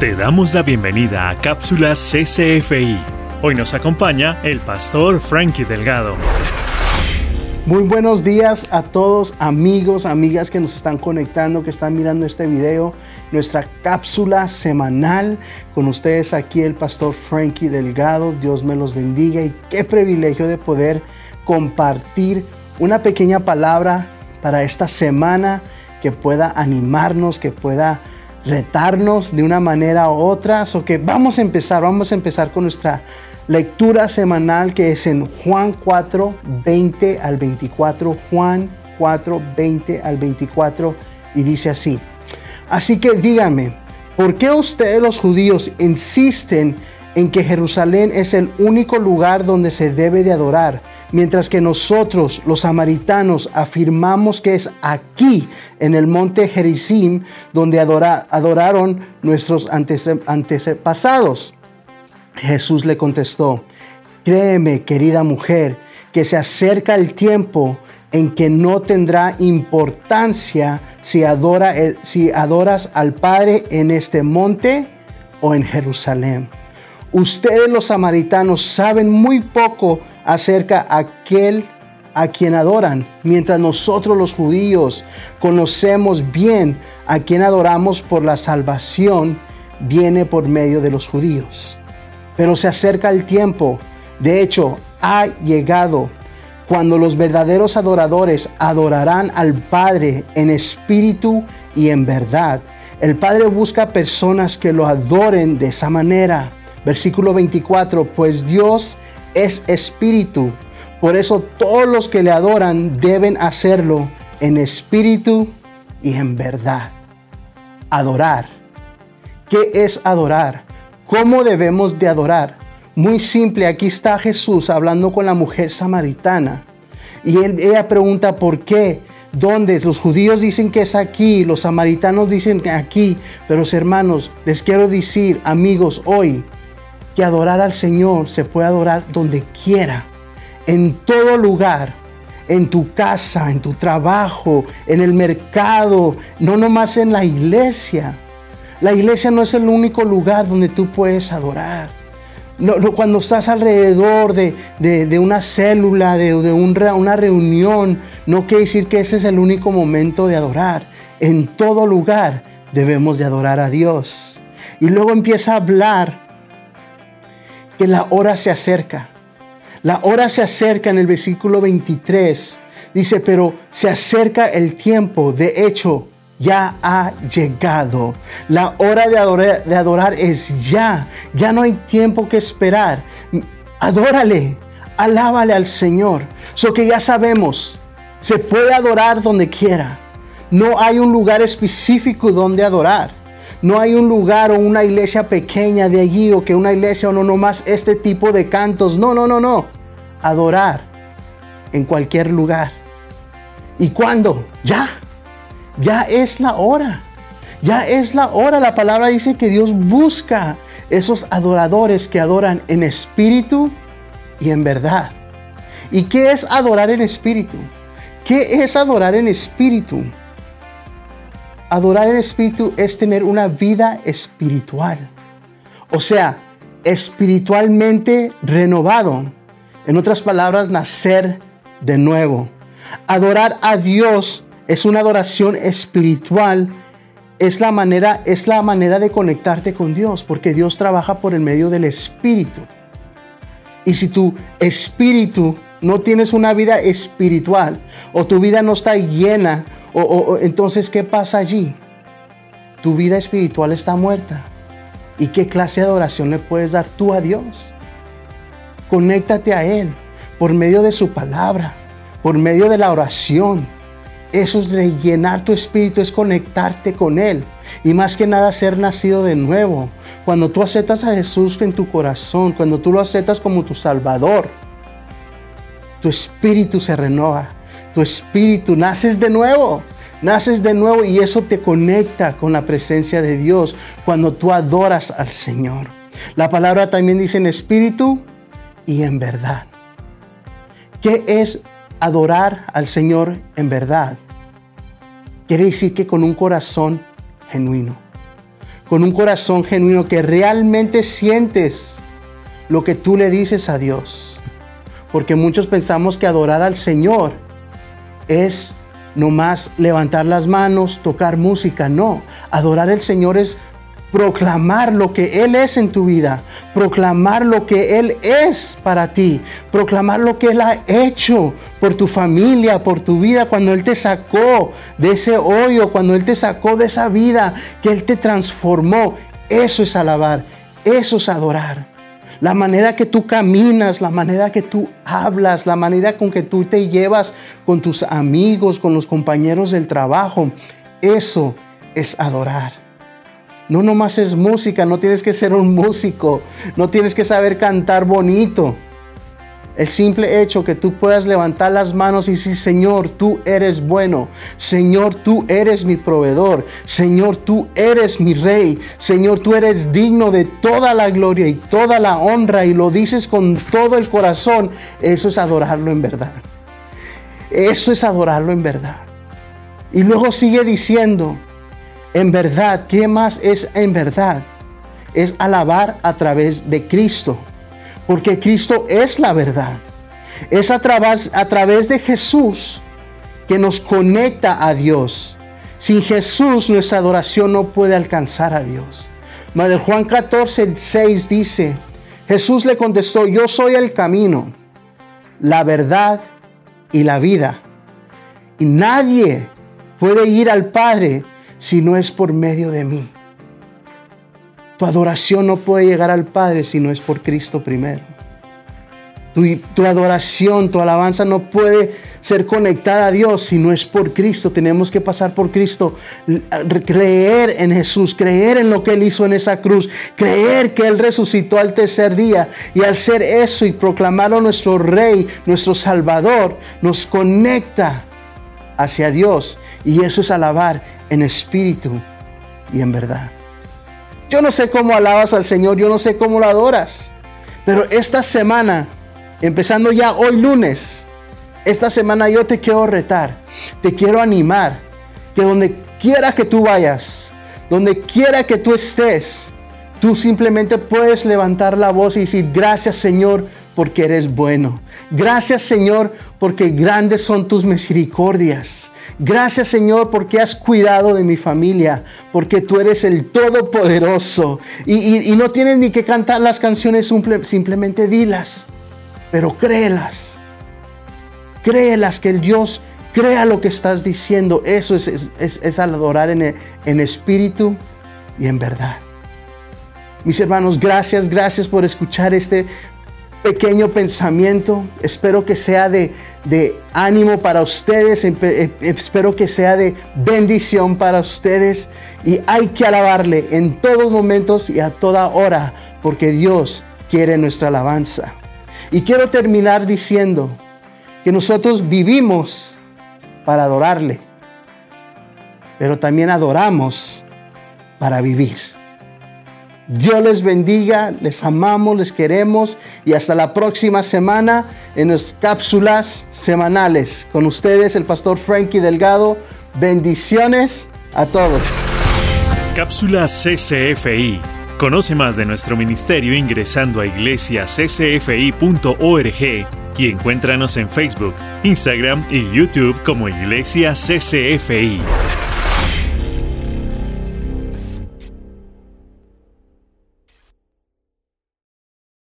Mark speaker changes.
Speaker 1: Te damos la bienvenida a Cápsulas CCFI. Hoy nos acompaña el pastor Frankie Delgado.
Speaker 2: Muy buenos días a todos amigos, amigas que nos están conectando, que están mirando este video, nuestra cápsula semanal con ustedes aquí el pastor Frankie Delgado. Dios me los bendiga y qué privilegio de poder compartir una pequeña palabra para esta semana que pueda animarnos, que pueda retarnos de una manera u otra. O que vamos a empezar, vamos a empezar con nuestra lectura semanal que es en Juan 4, 20 al 24. Juan 4, 20 al 24 y dice así. Así que díganme, ¿por qué ustedes los judíos insisten en que Jerusalén es el único lugar donde se debe de adorar? Mientras que nosotros, los samaritanos, afirmamos que es aquí, en el monte Gerizim, donde adoraron nuestros antepasados. Jesús le contestó, créeme, querida mujer, que se acerca el tiempo en que no tendrá importancia si, adora si adoras al Padre en este monte o en Jerusalén. Ustedes los samaritanos saben muy poco acerca aquel a quien adoran, mientras nosotros los judíos conocemos bien a quien adoramos por la salvación, viene por medio de los judíos. Pero se acerca el tiempo, de hecho ha llegado, cuando los verdaderos adoradores adorarán al Padre en espíritu y en verdad. El Padre busca personas que lo adoren de esa manera. Versículo 24, pues Dios es espíritu. Por eso todos los que le adoran deben hacerlo en espíritu y en verdad. Adorar. ¿Qué es adorar? ¿Cómo debemos de adorar? Muy simple, aquí está Jesús hablando con la mujer samaritana. Y ella pregunta por qué, dónde. Los judíos dicen que es aquí, los samaritanos dicen que aquí. Pero hermanos, les quiero decir, amigos, hoy que adorar al Señor se puede adorar donde quiera, en todo lugar, en tu casa, en tu trabajo, en el mercado, no nomás en la iglesia. La iglesia no es el único lugar donde tú puedes adorar. No, cuando estás alrededor de, una célula, de, una reunión, no quiere decir que ese es el único momento de adorar. En todo lugar debemos de adorar a Dios. Y luego empieza a hablar que la hora se acerca. La hora se acerca en el versículo 23. Dice, pero se acerca el tiempo. De hecho, ya ha llegado. La hora de adorar, de adorar es ya. Ya no hay tiempo que esperar. Adórale, alábale al Señor. So que ya sabemos, se puede adorar donde quiera. No hay un lugar específico donde adorar. No hay un lugar o una iglesia pequeña de allí o que una iglesia o no nomás este tipo de cantos. No, no, no, no. Adorar en cualquier lugar. ¿Y cuándo? Ya. Ya es la hora. Ya es la hora. La palabra dice que Dios busca esos adoradores que adoran en espíritu y en verdad. ¿Y qué es adorar en espíritu? ¿Qué es adorar en espíritu? Adorar el Espíritu es tener una vida espiritual. O sea, espiritualmente renovado. En otras palabras, nacer de nuevo. Adorar a Dios es una adoración espiritual. Es la manera, es la manera de conectarte con Dios, porque Dios trabaja por el medio del Espíritu. Y si tu espíritu no tienes una vida espiritual o tu vida no está llena o, entonces, ¿qué pasa allí? Tu vida espiritual está muerta. ¿Y qué clase de adoración le puedes dar tú a Dios? Conéctate a Él por medio de su palabra, por medio de la oración. Eso es rellenar tu espíritu, es conectarte con Él. Y más que nada ser nacido de nuevo. Cuando tú aceptas a Jesús en tu corazón, cuando tú lo aceptas como tu Salvador, tu espíritu se renueva tu espíritu, naces de nuevo. Naces de nuevo y eso te conecta con la presencia de Dios cuando tú adoras al Señor. La palabra también dice en espíritu y en verdad. ¿Qué es adorar al Señor en verdad? Quiere decir que con un corazón genuino, con un corazón genuino que realmente sientes lo que tú le dices a Dios. Porque muchos pensamos que adorar al Señor es nomás levantar las manos, tocar música. No, adorar al Señor es proclamar lo que Él es en tu vida, proclamar lo que Él es para ti, proclamar lo que Él ha hecho por tu familia, por tu vida, cuando Él te sacó de ese hoyo, cuando Él te sacó de esa vida, que Él te transformó. Eso es alabar, eso es adorar. La manera que tú caminas, la manera que tú hablas, la manera con que tú te llevas con tus amigos, con los compañeros del trabajo, eso es adorar. No nomás es música, no tienes que ser un músico, no tienes que saber cantar bonito. El simple hecho que tú puedas levantar las manos y decir, Señor, tú eres bueno. Señor, tú eres mi proveedor. Señor, tú eres mi rey. Señor, tú eres digno de toda la gloria y toda la honra y lo dices con todo el corazón. Eso es adorarlo en verdad. Eso es adorarlo en verdad. Y luego sigue diciendo, en verdad, ¿qué más es en verdad? Es alabar a través de Cristo, porque Cristo es la verdad. Es a través, a través de Jesús que nos conecta a Dios. Sin Jesús nuestra adoración no puede alcanzar a Dios. Madre Juan 14, 6 dice, Jesús le contestó, yo soy el camino, la verdad y la vida. Y nadie puede ir al Padre si no es por medio de mí. Tu adoración no puede llegar al Padre si no es por Cristo primero. Tu, adoración, tu alabanza no puede ser conectada a Dios si no es por Cristo. Tenemos que pasar por Cristo, creer en Jesús, creer en lo que Él hizo en esa cruz, creer que Él resucitó al tercer día. Y al ser eso y proclamarlo nuestro Rey, nuestro Salvador, nos conecta hacia Dios. Y eso es alabar en espíritu y en verdad. Yo no sé cómo alabas al Señor, yo no sé cómo lo adoras, pero esta semana, empezando ya hoy lunes, esta semana yo te quiero retar, te quiero animar, que donde quiera que tú vayas, donde quiera que tú estés, tú simplemente puedes levantar la voz y decir, gracias Señor, porque eres bueno. Gracias Señor porque grandes son tus misericordias. Gracias Señor porque has cuidado de mi familia, porque tú eres el Todopoderoso. Y, no tienes ni que cantar las canciones, simplemente dilas, pero créelas. Créelas que el Dios crea lo que estás diciendo. Eso es, es, adorar en espíritu y en verdad. Mis hermanos, gracias, gracias por escuchar este pequeño pensamiento. Espero que sea de, ánimo para ustedes. Eh, espero que sea de bendición para ustedes. Y hay que alabarle en todos momentos y a toda hora, porque Dios quiere nuestra alabanza. Y quiero terminar diciendo que nosotros vivimos para adorarle, pero también adoramos para vivir. Dios les bendiga, les amamos, les queremos y hasta la próxima semana en las cápsulas semanales. Con ustedes el pastor Frankie Delgado. Bendiciones a todos.
Speaker 1: Cápsulas CCFI. Conoce más de nuestro ministerio ingresando a iglesiaccfi.org y encuéntranos en Facebook, Instagram y YouTube como Iglesia CCFI.